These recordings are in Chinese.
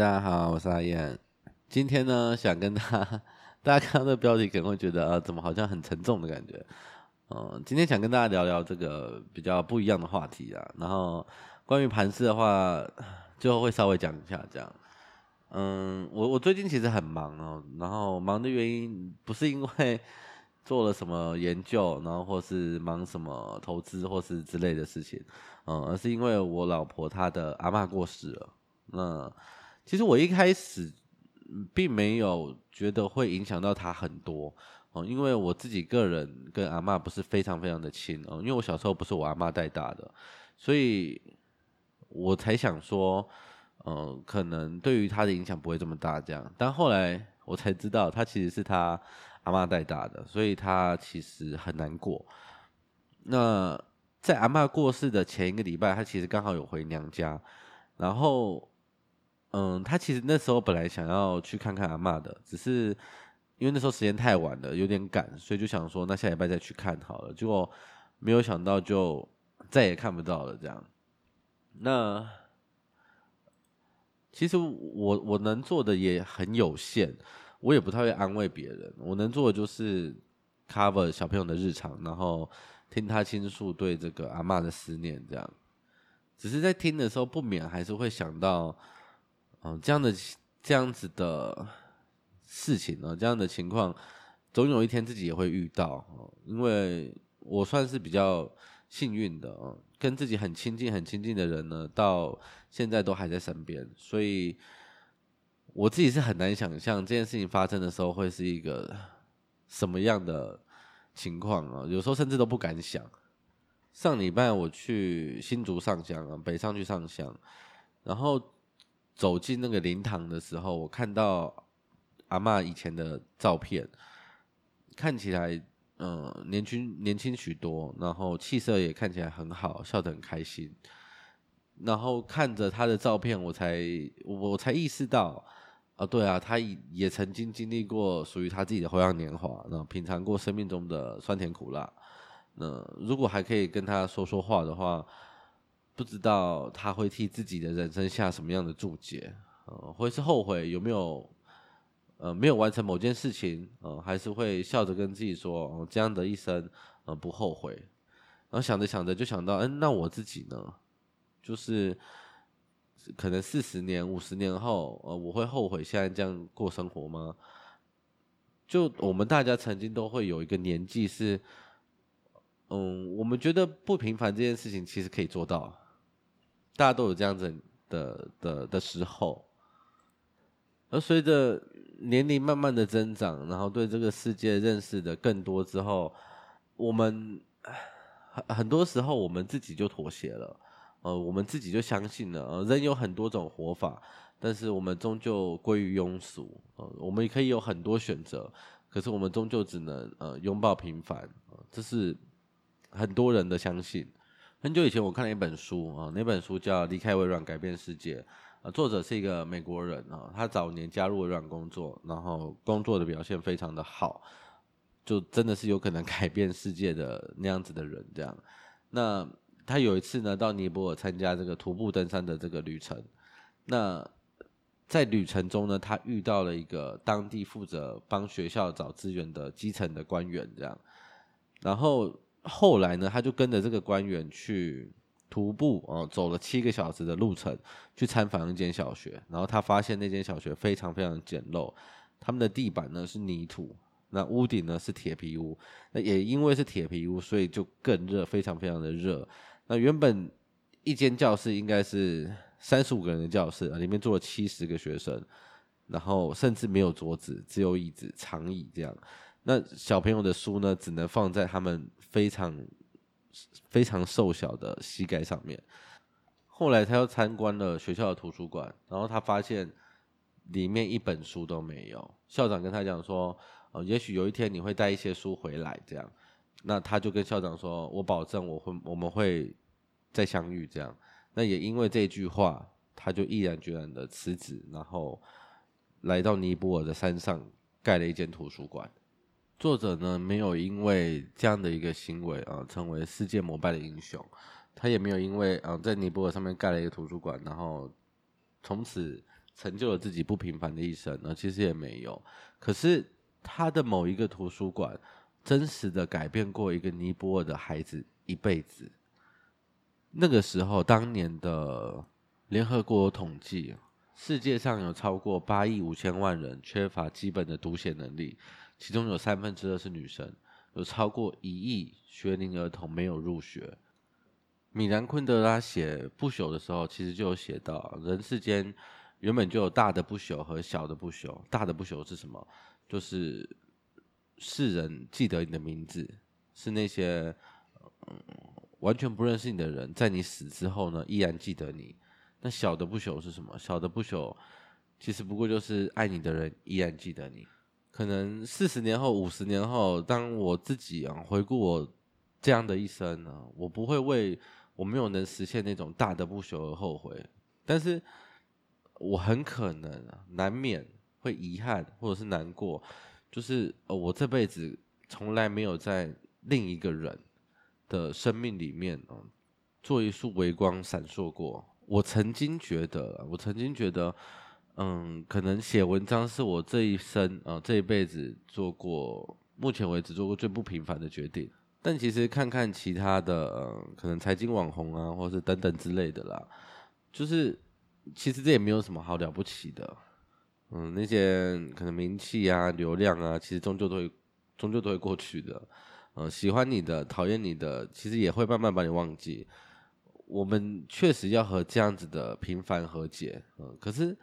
大家好，我是阿燕。今天呢，想跟大家，大家看到这个标题可能会觉得，呃，怎么好像很沉重的感觉？嗯，今天想跟大家聊聊这个比较不一样的话题啊。然后关于盘市的话，最后会稍微讲一下这样。嗯，我我最近其实很忙哦，然后忙的原因不是因为做了什么研究，然后或是忙什么投资或是之类的事情，嗯，而是因为我老婆她的阿嬷过世了。那其实我一开始并没有觉得会影响到她很多哦，因为我自己个人跟阿嬷不是非常非常的亲哦，因为我小时候不是我阿妈带大的，所以我才想说。嗯、可能对于他的影响不会这么大，这样。但后来我才知道，他其实是他阿妈带大的，所以他其实很难过。那在阿嬷过世的前一个礼拜，他其实刚好有回娘家。然后，嗯，他其实那时候本来想要去看看阿嬷的，只是因为那时候时间太晚了，有点赶，所以就想说，那下礼拜再去看好了。结果没有想到，就再也看不到了，这样。那。其实我我能做的也很有限，我也不太会安慰别人。我能做的就是 cover 小朋友的日常，然后听他倾诉对这个阿嬷的思念，这样。只是在听的时候，不免还是会想到，嗯，这样的这样子的事情呢，这样的情况，总有一天自己也会遇到。因为我算是比较幸运的啊。跟自己很亲近、很亲近的人呢，到现在都还在身边，所以我自己是很难想象这件事情发生的时候会是一个什么样的情况啊！有时候甚至都不敢想。上礼拜我去新竹上香啊，北上去上香，然后走进那个灵堂的时候，我看到阿嬷以前的照片，看起来。嗯，年轻年轻许多，然后气色也看起来很好，笑得很开心。然后看着他的照片，我才我才意识到，啊，对啊，他也曾经经历过属于他自己的花样年华，然后品尝过生命中的酸甜苦辣。那如果还可以跟他说说话的话，不知道他会替自己的人生下什么样的注解？呃，会是后悔有没有？呃，没有完成某件事情，呃，还是会笑着跟自己说，哦，这样的一生，呃，不后悔。然后想着想着就想到，嗯，那我自己呢？就是可能四十年、五十年后，呃，我会后悔现在这样过生活吗？就我们大家曾经都会有一个年纪是，嗯，我们觉得不平凡这件事情其实可以做到，大家都有这样子的的的时候，而随着。年龄慢慢的增长，然后对这个世界认识的更多之后，我们很很多时候我们自己就妥协了，呃，我们自己就相信了，呃，人有很多种活法，但是我们终究归于庸俗，呃，我们也可以有很多选择，可是我们终究只能呃拥抱平凡，这是很多人的相信。很久以前我看了一本书啊，那本书叫《离开微软，改变世界》。呃，作者是一个美国人啊，他早年加入微软工作，然后工作的表现非常的好，就真的是有可能改变世界的那样子的人这样。那他有一次呢，到尼泊尔参加这个徒步登山的这个旅程，那在旅程中呢，他遇到了一个当地负责帮学校找资源的基层的官员这样，然后后来呢，他就跟着这个官员去。徒步哦，走了七个小时的路程去参访一间小学，然后他发现那间小学非常非常简陋，他们的地板呢是泥土，那屋顶呢是铁皮屋，那也因为是铁皮屋，所以就更热，非常非常的热。那原本一间教室应该是三十五个人的教室啊，里面坐了七十个学生，然后甚至没有桌子，只有椅子、长椅这样。那小朋友的书呢，只能放在他们非常。非常瘦小的膝盖上面。后来他又参观了学校的图书馆，然后他发现里面一本书都没有。校长跟他讲说：“呃，也许有一天你会带一些书回来。”这样，那他就跟校长说：“我保证我会我们会再相遇。”这样，那也因为这句话，他就毅然决然的辞职，然后来到尼泊尔的山上盖了一间图书馆。作者呢，没有因为这样的一个行为啊，成为世界膜拜的英雄，他也没有因为啊在尼泊尔上面盖了一个图书馆，然后从此成就了自己不平凡的一生呢？其实也没有。可是他的某一个图书馆，真实的改变过一个尼泊尔的孩子一辈子。那个时候，当年的联合国统计，世界上有超过八亿五千万人缺乏基本的读写能力，其中有三分之二是女生，有超过一亿学龄儿童没有入学。米兰昆德拉写不朽的时候，其实就有写到，人世间原本就有大的不朽和小的不朽。大的不朽是什么？就是世人记得你的名字，是那些嗯。完全不认识你的人，在你死之后呢，依然记得你。那小的不朽是什么？小的不朽，其实不过就是爱你的人依然记得你。可能四十年后、五十年后，当我自己啊回顾我这样的一生呢，我不会为我没有能实现那种大的不朽而后悔，但是我很可能，难免会遗憾或者是难过，就是呃，我这辈子从来没有在另一个人。的生命里面啊，做一束微光闪烁过。我曾经觉得，我曾经觉得，嗯，可能写文章是我这一生啊，这一辈子做过，目前为止做过最不平凡的决定。但其实看看其他的，嗯，可能财经网红啊，或是等等之类的啦，就是其实这也没有什么好了不起的。嗯，那些可能名气啊、流量啊，其实终究都会，终究都会过去的。嗯，喜欢你的，讨厌你的，其实也会慢慢把你忘记。我们确实要和这样子的平凡和解。嗯，可是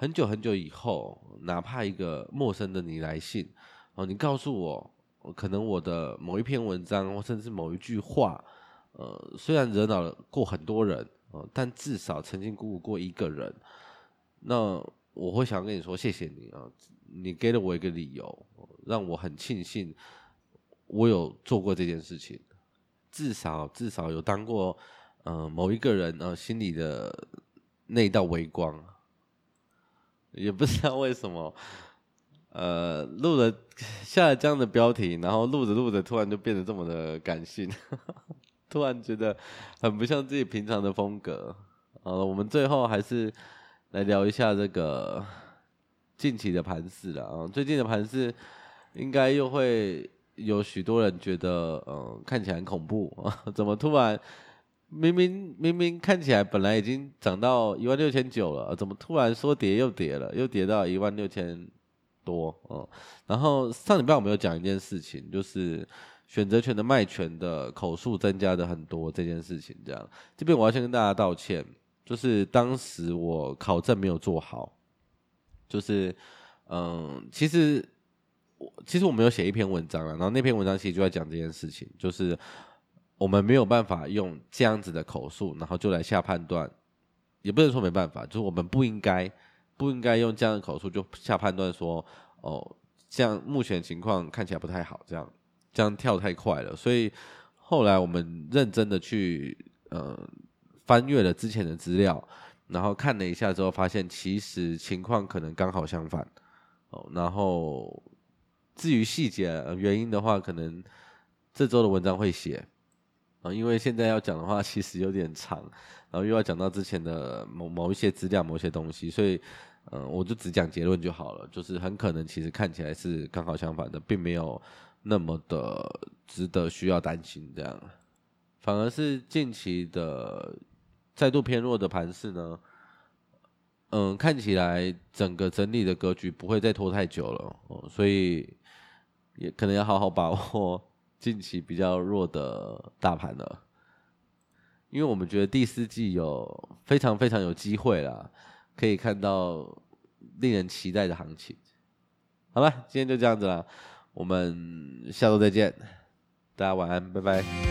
很久很久以后，哪怕一个陌生的你来信，哦，你告诉我，可能我的某一篇文章，或甚至某一句话，呃，虽然惹恼了过很多人，呃，但至少曾经鼓舞过一个人。那我会想跟你说，谢谢你啊，你给了我一个理由，让我很庆幸。我有做过这件事情，至少至少有当过，呃，某一个人呃心里的那道微光，也不知道为什么，呃，录了下了这样的标题，然后录着录着，突然就变得这么的感性，突然觉得很不像自己平常的风格。好了，我们最后还是来聊一下这个近期的盘势了啊，最近的盘势应该又会。有许多人觉得，嗯，看起来很恐怖！怎么突然明明明明看起来本来已经涨到一万六千九了，怎么突然说跌又跌了，又跌到一万六千多？哦，然后上礼拜我们有讲一件事情，就是选择权的卖权的口数增加的很多这件事情。这样，这边我要先跟大家道歉，就是当时我考证没有做好，就是嗯，其实我。其实我没有写一篇文章了，然后那篇文章其实就在讲这件事情，就是我们没有办法用这样子的口述，然后就来下判断，也不能说没办法，就是我们不应该不应该用这样的口述就下判断说，哦，这样目前情况看起来不太好，这样这样跳太快了，所以后来我们认真的去呃翻阅了之前的资料，然后看了一下之后，发现其实情况可能刚好相反，哦，然后。至于细节原因的话，可能这周的文章会写啊，因为现在要讲的话其实有点长，然后又要讲到之前的某某一些资料、某些东西，所以嗯，我就只讲结论就好了。就是很可能其实看起来是刚好相反的，并没有那么的值得需要担心这样，反而是近期的再度偏弱的盘势呢。嗯，看起来整个整理的格局不会再拖太久了，所以也可能要好好把握近期比较弱的大盘了，因为我们觉得第四季有非常非常有机会啦，可以看到令人期待的行情。好吧，今天就这样子了，我们下周再见，大家晚安，拜拜。